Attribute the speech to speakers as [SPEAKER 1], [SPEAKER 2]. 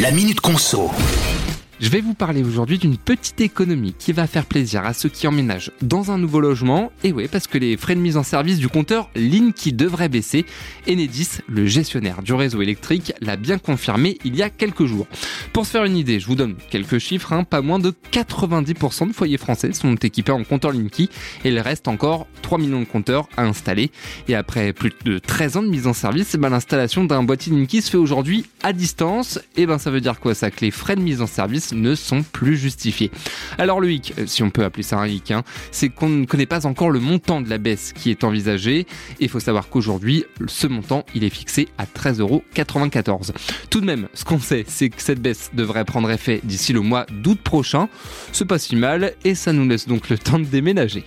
[SPEAKER 1] La Minute Conso.
[SPEAKER 2] Je vais vous parler aujourd'hui d'une petite économie qui va faire plaisir à ceux qui emménagent dans un nouveau logement. Et oui, parce que les frais de mise en service du compteur Linky devraient baisser. Enedis, le gestionnaire du réseau électrique, l'a bien confirmé il y a quelques jours. Pour se faire une idée, je vous donne quelques chiffres. Hein. pas moins de 90% de foyers français sont équipés en compteur Linky et il reste encore 3 millions de compteurs à installer. Et après plus de 13 ans de mise en service, eh ben, l'installation d'un boîtier Linky se fait aujourd'hui à distance. Et ben ça veut dire quoi? Ça Que les frais de mise en service ne sont plus justifiés. Alors le hic, euh, si on peut appeler ça un hic, hein, c'est qu'on ne connaît pas encore le montant de la baisse qui est envisagée. Il faut savoir qu'aujourd'hui, ce montant, il est fixé à 13,94€. Tout de même, ce qu'on sait, c'est que cette baisse devrait prendre effet d'ici le mois d'août prochain. C'est pas si mal et ça nous laisse donc le temps de déménager.